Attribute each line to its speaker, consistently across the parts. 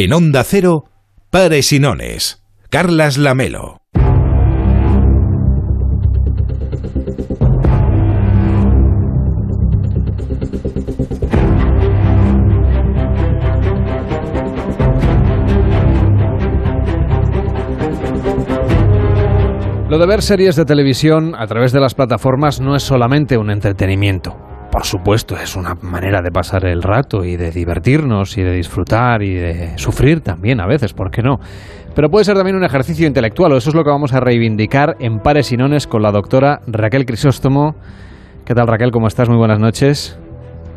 Speaker 1: En Onda Cero, Pares y Nones. Carlas Lamelo.
Speaker 2: Lo de ver series de televisión a través de las plataformas no es solamente un entretenimiento. Por supuesto, es una manera de pasar el rato y de divertirnos y de disfrutar y de sufrir también a veces, ¿por qué no? Pero puede ser también un ejercicio intelectual, o eso es lo que vamos a reivindicar en Pares y Nones con la doctora Raquel Crisóstomo. ¿Qué tal Raquel? ¿Cómo estás? Muy buenas noches.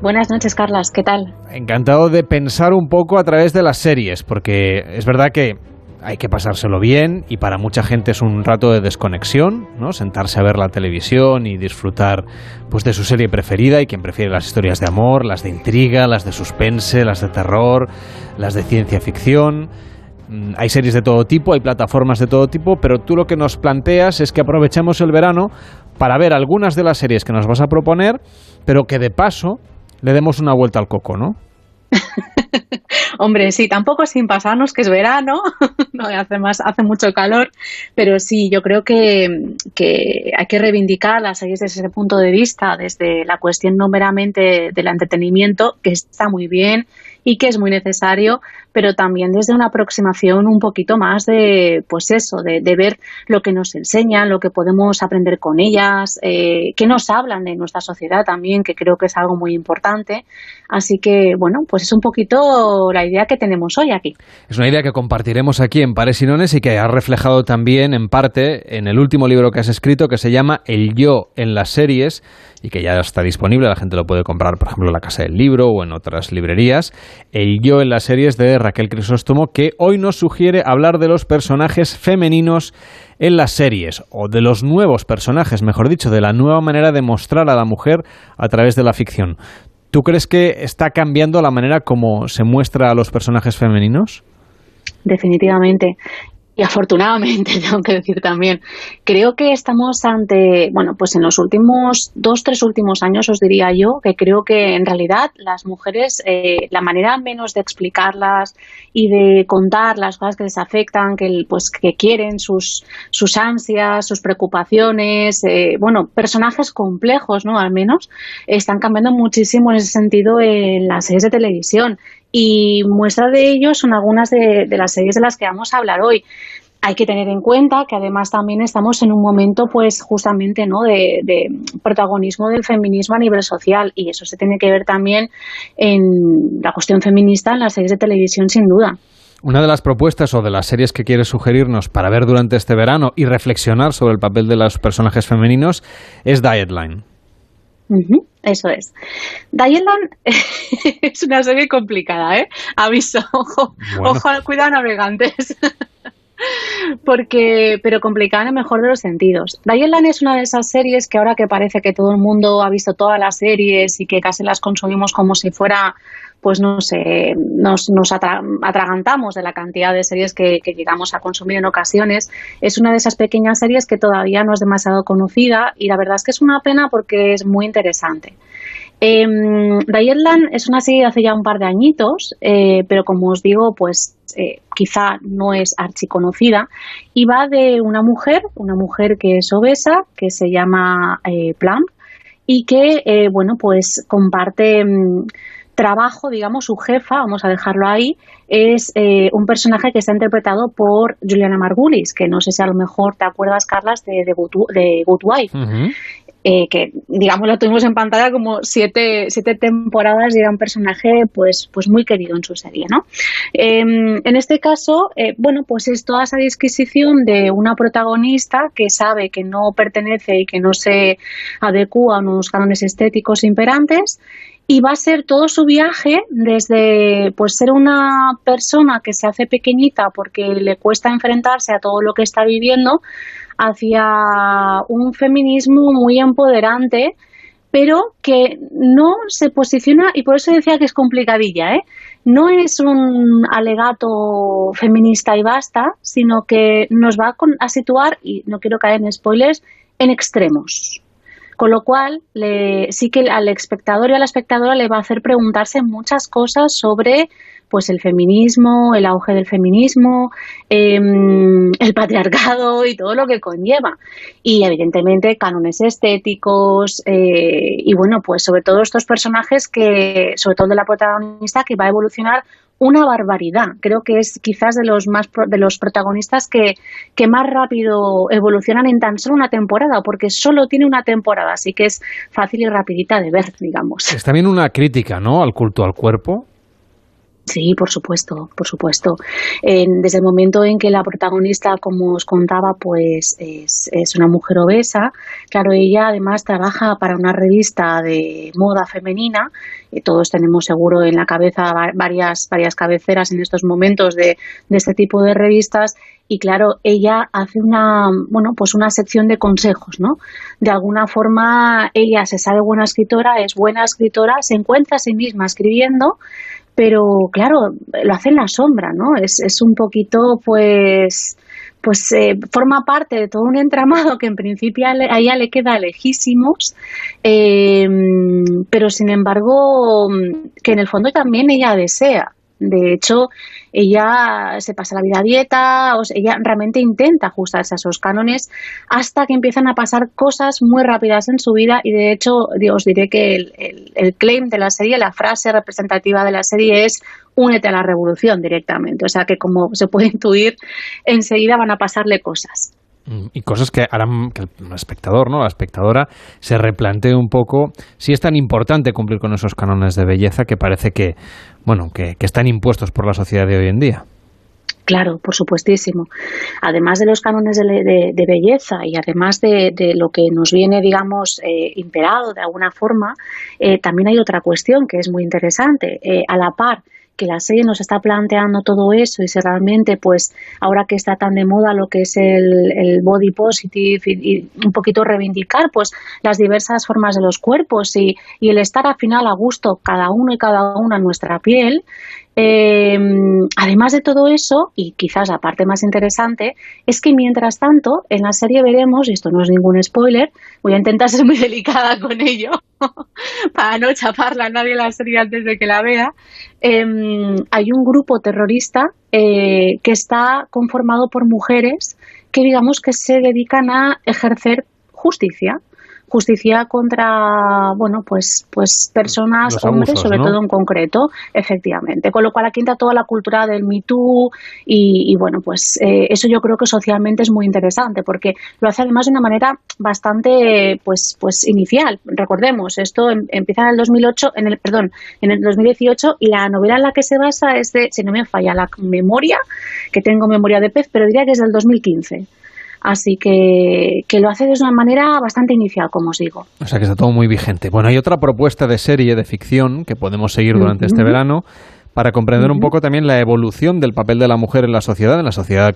Speaker 3: Buenas noches, Carlas. ¿Qué tal?
Speaker 2: Encantado de pensar un poco a través de las series, porque es verdad que hay que pasárselo bien y para mucha gente es un rato de desconexión, ¿no? Sentarse a ver la televisión y disfrutar pues de su serie preferida y quien prefiere las historias de amor, las de intriga, las de suspense, las de terror, las de ciencia ficción. Mm, hay series de todo tipo, hay plataformas de todo tipo, pero tú lo que nos planteas es que aprovechemos el verano para ver algunas de las series que nos vas a proponer, pero que de paso le demos una vuelta al coco, ¿no?
Speaker 3: Hombre, sí, tampoco sin pasarnos que es verano, no hace más, hace mucho calor, pero sí, yo creo que, que hay que reivindicar las series desde ese punto de vista, desde la cuestión no meramente del entretenimiento, que está muy bien y que es muy necesario, pero también desde una aproximación un poquito más de, pues eso, de, ver lo que nos enseñan, lo que podemos aprender con ellas, eh, que nos hablan de nuestra sociedad también, que creo que es algo muy importante. Así que, bueno, pues es un poquito la idea que tenemos hoy aquí.
Speaker 2: Es una idea que compartiremos aquí en Pares y Nones y que has reflejado también en parte en el último libro que has escrito que se llama El yo en las series y que ya está disponible, la gente lo puede comprar, por ejemplo, en la Casa del Libro o en otras librerías. El yo en las series de Raquel Crisóstomo, que hoy nos sugiere hablar de los personajes femeninos en las series, o de los nuevos personajes, mejor dicho, de la nueva manera de mostrar a la mujer a través de la ficción. ¿Tú crees que está cambiando la manera como se muestra a los personajes femeninos?
Speaker 3: Definitivamente y afortunadamente, tengo que decir también, creo que estamos ante, bueno, pues en los últimos dos, tres últimos años os diría yo, que creo que en realidad las mujeres, eh, la manera menos de explicarlas y de contar las cosas que les afectan, que, pues, que quieren, sus, sus ansias, sus preocupaciones, eh, bueno, personajes complejos, ¿no? Al menos, están cambiando muchísimo en ese sentido en las series de televisión y muestra de ello son algunas de, las series de las que vamos a hablar hoy. Hay que tener en cuenta que además también estamos en un momento, pues justamente, ¿no? De, protagonismo del feminismo a nivel social y eso se tiene que ver también en la cuestión feminista en las series de televisión, sin duda.
Speaker 2: Una de las propuestas o de las series que quieres sugerirnos para ver durante este verano y reflexionar sobre el papel de los personajes femeninos es Dietline
Speaker 3: eso es. Diane es una serie complicada, ¿eh? Aviso, ojo, ojo cuidado navegantes. Porque, pero complicada en el mejor de los sentidos. Diane es una de esas series que ahora que parece que todo el mundo ha visto todas las series y que casi las consumimos como si fuera pues nos, nos atragantamos de la cantidad de series que, llegamos a consumir en ocasiones. Es una de esas pequeñas series que todavía no es demasiado conocida y la verdad es que es una pena porque es muy interesante. Eh, Dietland es una serie de hace ya un par de añitos, eh, pero como os digo, pues eh, quizá no es archiconocida y va de una mujer, una mujer que es obesa, que se llama eh, Plum y que, eh, bueno, pues comparte... Mm, trabajo, digamos, su jefa, vamos a dejarlo ahí, es eh, un personaje que está interpretado por Juliana Margulis, que no sé si a lo mejor te acuerdas, Carlas, de, de, Good, Wife. Eh, que digamos lo tuvimos en pantalla como siete, siete temporadas y era un personaje pues, pues muy querido en su serie, ¿no? Em, en este caso, eh, bueno, pues es toda esa disquisición de una protagonista que sabe que no pertenece y que no se adecua a unos cánones estéticos imperantes y va a ser todo su viaje desde pues ser una persona que se hace pequeñita porque le cuesta enfrentarse a todo lo que está viviendo hacia un feminismo muy empoderante pero que no se posiciona y por eso decía que es complicadilla, ¿eh? No es un alegato feminista y basta, sino que nos va a situar, y no quiero caer en spoilers, en extremos Con lo cual, sí que al espectador y a la espectadora le va a hacer preguntarse muchas cosas sobre pues el feminismo, el auge del feminismo, em, el patriarcado y todo lo que conlleva. Y evidentemente cánones estéticos eh, y bueno, pues sobre todo estos personajes que, sobre todo de la protagonista, que va a evolucionar una barbaridad. Creo que es quizás de los más de los protagonistas que, que más rápido evolucionan en tan solo una temporada, porque solo tiene una temporada, así que es fácil y rapidita de ver, digamos.
Speaker 2: Es también una crítica, ¿no? Al culto al cuerpo.
Speaker 3: Sí, por supuesto, por supuesto. desde el momento en que la protagonista, como os contaba, pues es, es, una mujer obesa, claro, ella además trabaja para una revista de moda femenina, todos tenemos seguro en la cabeza varias, varias cabeceras en estos momentos de, de este tipo de revistas, y claro, ella hace una, bueno, pues una sección de consejos, ¿no? De alguna forma, ella se sabe buena escritora, es buena escritora, se encuentra a sí misma escribiendo, pero claro, lo hace en la sombra, ¿no? Es, es un poquito, pues, pues eh, forma parte de todo un entramado que en principio a ella le queda lejísimos, eh, pero sin embargo, que en el fondo también ella desea. De hecho, ella se pasa la vida a dieta, o ella realmente intenta ajustarse a esos cánones hasta que empiezan a pasar cosas muy rápidas en su vida y de hecho os diré que el, el claim de la serie, la frase representativa de la serie es únete a la revolución directamente, o sea que como se puede intuir, enseguida van a pasarle cosas.
Speaker 2: Mm, y cosas que harán que el espectador, ¿no? la espectadora, se replantee un poco si es tan importante cumplir con esos cánones de belleza que parece que, bueno, que, están impuestos por la sociedad de hoy en día.
Speaker 3: Claro, por supuestísimo. Además de los cánones de, belleza y además de, lo que nos viene, digamos, eh, imperado de alguna forma, eh, también hay otra cuestión que es muy interesante. Eh, a la par que la serie nos está planteando todo eso y si realmente, pues, ahora que está tan de moda lo que es el, body positive y, un poquito reivindicar, pues, las diversas formas de los cuerpos y, y el estar al final a gusto cada uno y cada una en nuestra piel, eh, además de todo eso, y quizás la parte más interesante, es que mientras tanto, en la serie veremos, y esto no es ningún spoiler, voy a intentar ser muy delicada con ello, para no chaparla a nadie la serie antes de que la vea, em, hay un grupo terrorista eh, que está conformado por mujeres que digamos que se dedican a ejercer justicia justicia contra, bueno, pues, pues personas, hombres, sobre todo en concreto, efectivamente. Con lo cual aquí entra toda la cultura del Me Too y, bueno, pues eh, eso yo creo que socialmente es muy interesante porque lo hace además de una manera bastante, pues, pues inicial. Recordemos, esto em, empieza en el 2008, en el, perdón, en el 2018 y la novela en la que se basa es de, si no me falla la memoria, que tengo memoria de pez, pero diría que es del 2015. Así que, que lo hace de una manera bastante inicial, como os digo.
Speaker 2: O sea que está todo muy vigente. Bueno, hay otra propuesta de serie de ficción que podemos seguir durante este verano para comprender un poco también la evolución del papel de la mujer en la sociedad, en la sociedad,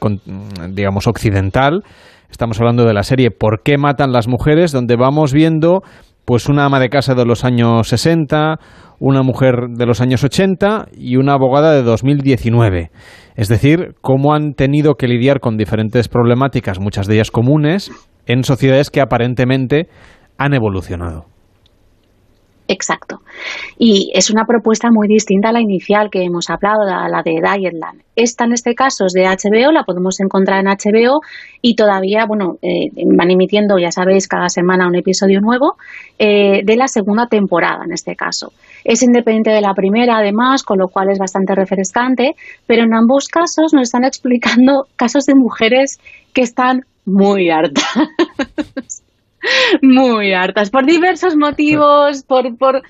Speaker 2: digamos, occidental. Estamos hablando de la serie ¿Por qué matan las mujeres?, donde vamos viendo pues una ama de casa de los años 60, una mujer de los años 80 y una abogada de 2019. Es decir, cómo han tenido que lidiar con diferentes problemáticas, muchas de ellas comunes, en sociedades que aparentemente han evolucionado.
Speaker 3: Exacto. Y es una propuesta muy distinta a la inicial que hemos hablado, a la de Dietland. Esta en este caso es de HBO, la podemos encontrar en HBO y todavía, bueno, eh, van emitiendo, ya sabéis, cada semana un episodio nuevo eh, de la segunda temporada en este caso. Es independiente de la primera, además, con lo cual es bastante refrescante, pero en ambos casos nos están explicando casos de mujeres que están muy hartas. muy hartas, por diversos motivos, por, por,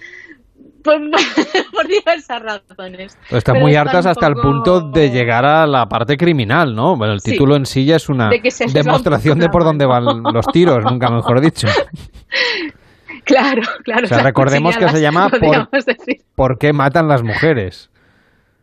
Speaker 3: por, diversas razones.
Speaker 2: están muy hartas hasta el punto de llegar a la parte criminal, ¿no? Bueno, el título en sí ya es una demostración de por dónde van los tiros, nunca mejor dicho.
Speaker 3: Claro, claro.
Speaker 2: O sea, recordemos que se llama por, qué matan las mujeres?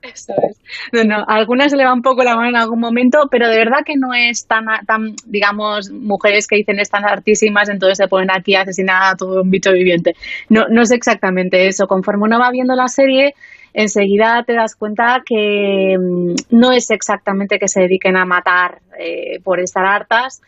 Speaker 3: Eso es. No, a algunas se le va un poco la mano en algún momento, pero de verdad que no es tan, tan digamos, mujeres que dicen están hartísimas, entonces se ponen aquí a asesinar a todo un bicho viviente. No, no es exactamente eso. Conforme uno va viendo la serie, enseguida te das cuenta que mm, no es exactamente que se dediquen a matar eh, por estar hartas,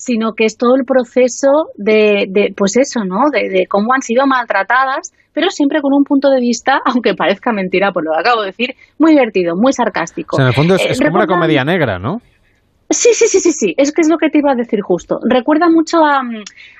Speaker 3: sino que es todo el proceso de, de pues eso, ¿no? De, cómo han sido maltratadas, pero siempre con un punto de vista, aunque parezca mentira por lo que acabo de decir, muy divertido, muy sarcástico.
Speaker 2: O sea, en el fondo es, eh, como una comedia negra, ¿no?
Speaker 3: Sí, sí, sí, sí, sí, es que es lo que te iba a decir justo. Recuerda mucho a,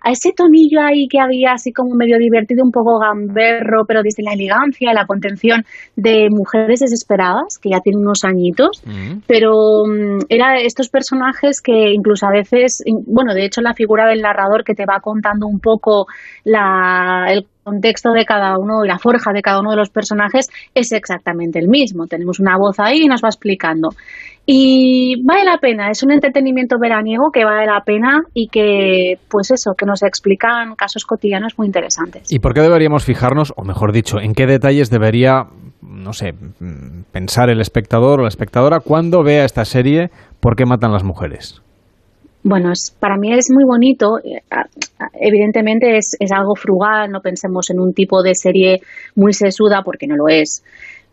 Speaker 3: a, ese tonillo ahí que había así como medio divertido, un poco gamberro, pero desde la elegancia, la contención de mujeres desesperadas, que ya tienen unos añitos, mm. pero um, era estos personajes que incluso a veces, bueno, de hecho la figura del narrador que te va contando un poco la, el contexto de cada uno y la forja de cada uno de los personajes es exactamente el mismo. Tenemos una voz ahí y nos va explicando. Y vale la pena, es un entretenimiento veraniego que vale la pena y que, pues eso, que nos explican casos cotidianos muy interesantes.
Speaker 2: ¿Y por qué deberíamos fijarnos, o mejor dicho, en qué detalles debería, no sé, pensar el espectador o la espectadora cuando vea esta serie ¿Por qué matan las mujeres?
Speaker 3: Bueno, para mí es muy bonito. Eh, evidentemente es, es, algo frugal, no pensemos en un tipo de serie muy sesuda porque no lo es.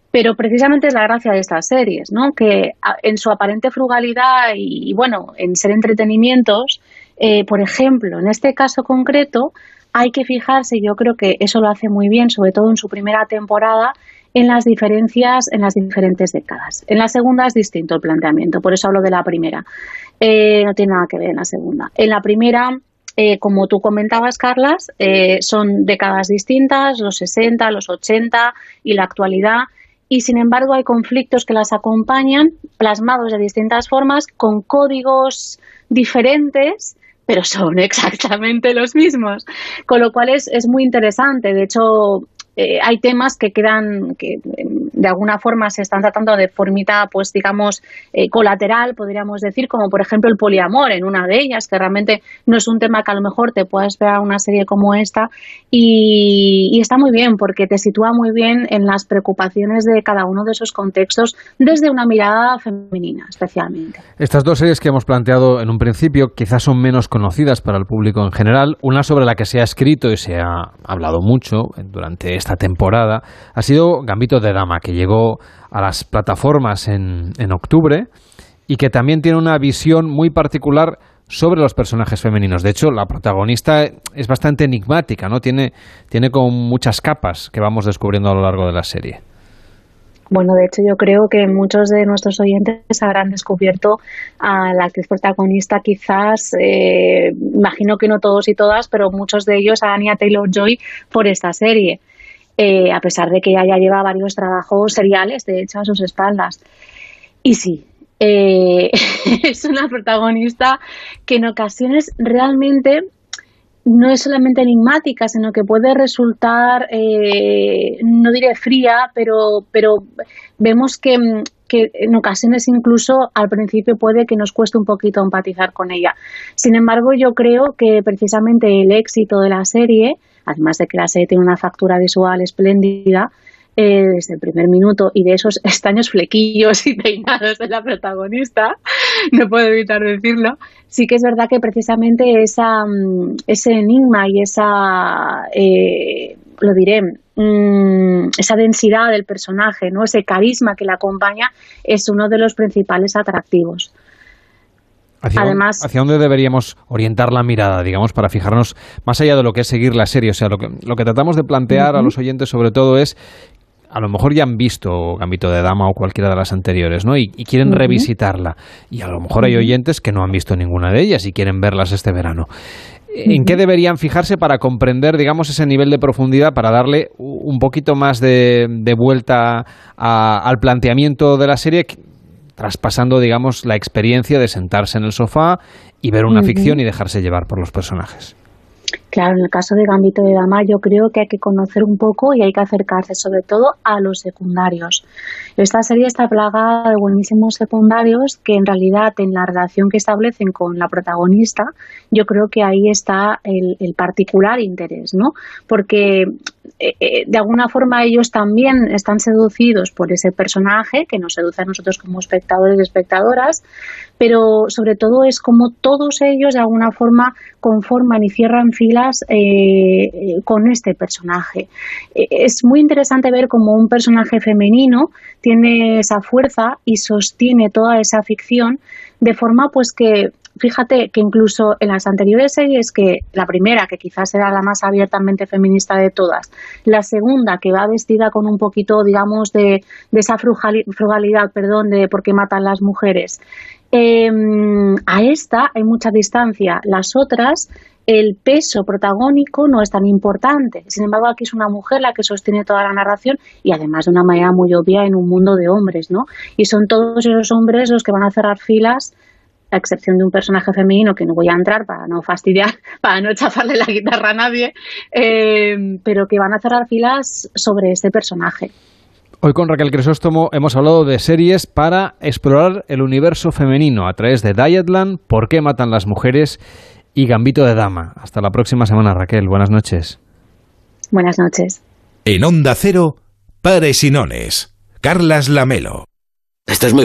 Speaker 3: Pero precisamente es la gracia de estas series, ¿no? Que en su aparente frugalidad y, bueno, en ser entretenimientos, eh, por ejemplo, en este caso concreto, hay que fijarse, yo creo que eso lo hace muy bien, sobre todo en su primera temporada, en las diferencias en las diferentes décadas. En la segunda es distinto el planteamiento, por eso hablo de la primera. Eh, no tiene nada que ver en la segunda. En la primera, eh, como tú comentabas, Carlas, son décadas distintas, los 60, los 80 y la actualidad, y sin embargo hay conflictos que las acompañan, plasmados de distintas formas, con códigos diferentes, pero son exactamente los mismos. Con lo cual es, es muy interesante. De hecho, eh, hay temas que quedan, que em, de alguna forma se están tratando de formita, pues digamos, eh, colateral, podríamos decir, como por ejemplo el poliamor en una de ellas, que realmente no es un tema que a lo mejor te puedas ver a una serie como esta y, está muy bien porque te sitúa muy bien en las preocupaciones de cada uno de esos contextos desde una mirada femenina, especialmente.
Speaker 2: Estas dos series que hemos planteado en un principio quizás son menos conocidas para el público en general, una sobre la que se ha escrito y se ha hablado mucho durante esta temporada ha sido Gambito de Dama, que llegó a las plataformas en, en octubre y que también tiene una visión muy particular sobre los personajes femeninos. De hecho, la protagonista es bastante enigmática, ¿no? Tiene, tiene como muchas capas que vamos descubriendo a lo largo de la serie.
Speaker 3: Bueno, de hecho yo creo que muchos de nuestros oyentes habrán descubierto a la actriz protagonista quizás, eh, imagino que no todos y todas, pero muchos de ellos a Anya Taylor-Joy por esta serie. Eh, a pesar de que ella ya lleva varios trabajos seriales, de hecho, a sus espaldas. Y sí, eh, es una protagonista que en ocasiones realmente no es solamente enigmática, sino que puede resultar, eh, no diré fría, pero, pero vemos que, que, en ocasiones incluso al principio puede que nos cueste un poquito empatizar con ella. Sin embargo, yo creo que precisamente el éxito de la serie además de que la serie tiene una factura visual espléndida eh, desde el primer minuto y de esos extraños flequillos y peinados de la protagonista, no puedo evitar decirlo, sí que es verdad que precisamente esa, mm, ese enigma y esa, eh, lo diré, mm, esa densidad del personaje, ¿no? ese carisma que la acompaña es uno de los principales atractivos.
Speaker 2: ¿Hacia, Además, ¿Hacia dónde deberíamos orientar la mirada, digamos, para fijarnos más allá de lo que es seguir la serie? O sea, lo que, lo que tratamos de plantear a los oyentes sobre todo es a lo mejor ya han visto Gambito de Dama o cualquiera de las anteriores, ¿no? Y, quieren revisitarla. Y a lo mejor hay oyentes que no han visto ninguna de ellas y quieren verlas este verano. ¿En qué deberían fijarse para comprender, digamos, ese nivel de profundidad, para darle un poquito más de, vuelta al planteamiento de la serie traspasando, digamos, la experiencia de sentarse en el sofá y ver una ficción y dejarse llevar por los personajes.
Speaker 3: Claro, en el caso de Gambito de Dama yo creo que hay que conocer un poco y hay que acercarse sobre todo a los secundarios. Esta serie está plagada de buenísimos secundarios que en realidad en la relación que establecen con la protagonista yo creo que ahí está el, particular interés, ¿no? Porque eh, eh, de alguna forma ellos también están seducidos por ese personaje que nos seduce a nosotros como espectadores y espectadoras, pero sobre todo es como todos ellos de alguna forma conforman y cierran filas eh, con este personaje. es muy interesante ver cómo un personaje femenino tiene esa fuerza y sostiene toda esa ficción de forma pues que fíjate que incluso en las anteriores series, que la primera, que quizás era la más abiertamente feminista de todas, la segunda, que va vestida con un poquito, digamos, de, de esa frugalidad, perdón, de por qué matan las mujeres, em, a esta hay mucha distancia. Las otras el peso protagónico no es tan importante. Sin embargo, aquí es una mujer la que sostiene toda la narración y además de una manera muy obvia en un mundo de hombres, ¿no? Y son todos esos hombres los que van a cerrar filas a excepción de un personaje femenino que no voy a entrar para no fastidiar, para no chafarle la guitarra a nadie, eh, pero que van a cerrar filas sobre este personaje.
Speaker 2: Hoy con Raquel Crisóstomo hemos hablado de series para explorar el universo femenino a través de Dietland, por qué matan las mujeres y Gambito de Dama. Hasta la próxima semana, Raquel. Buenas noches.
Speaker 3: Buenas noches.
Speaker 1: En Onda Cero, Pares y Nones. Carlas Lamelo.
Speaker 4: Esto es muy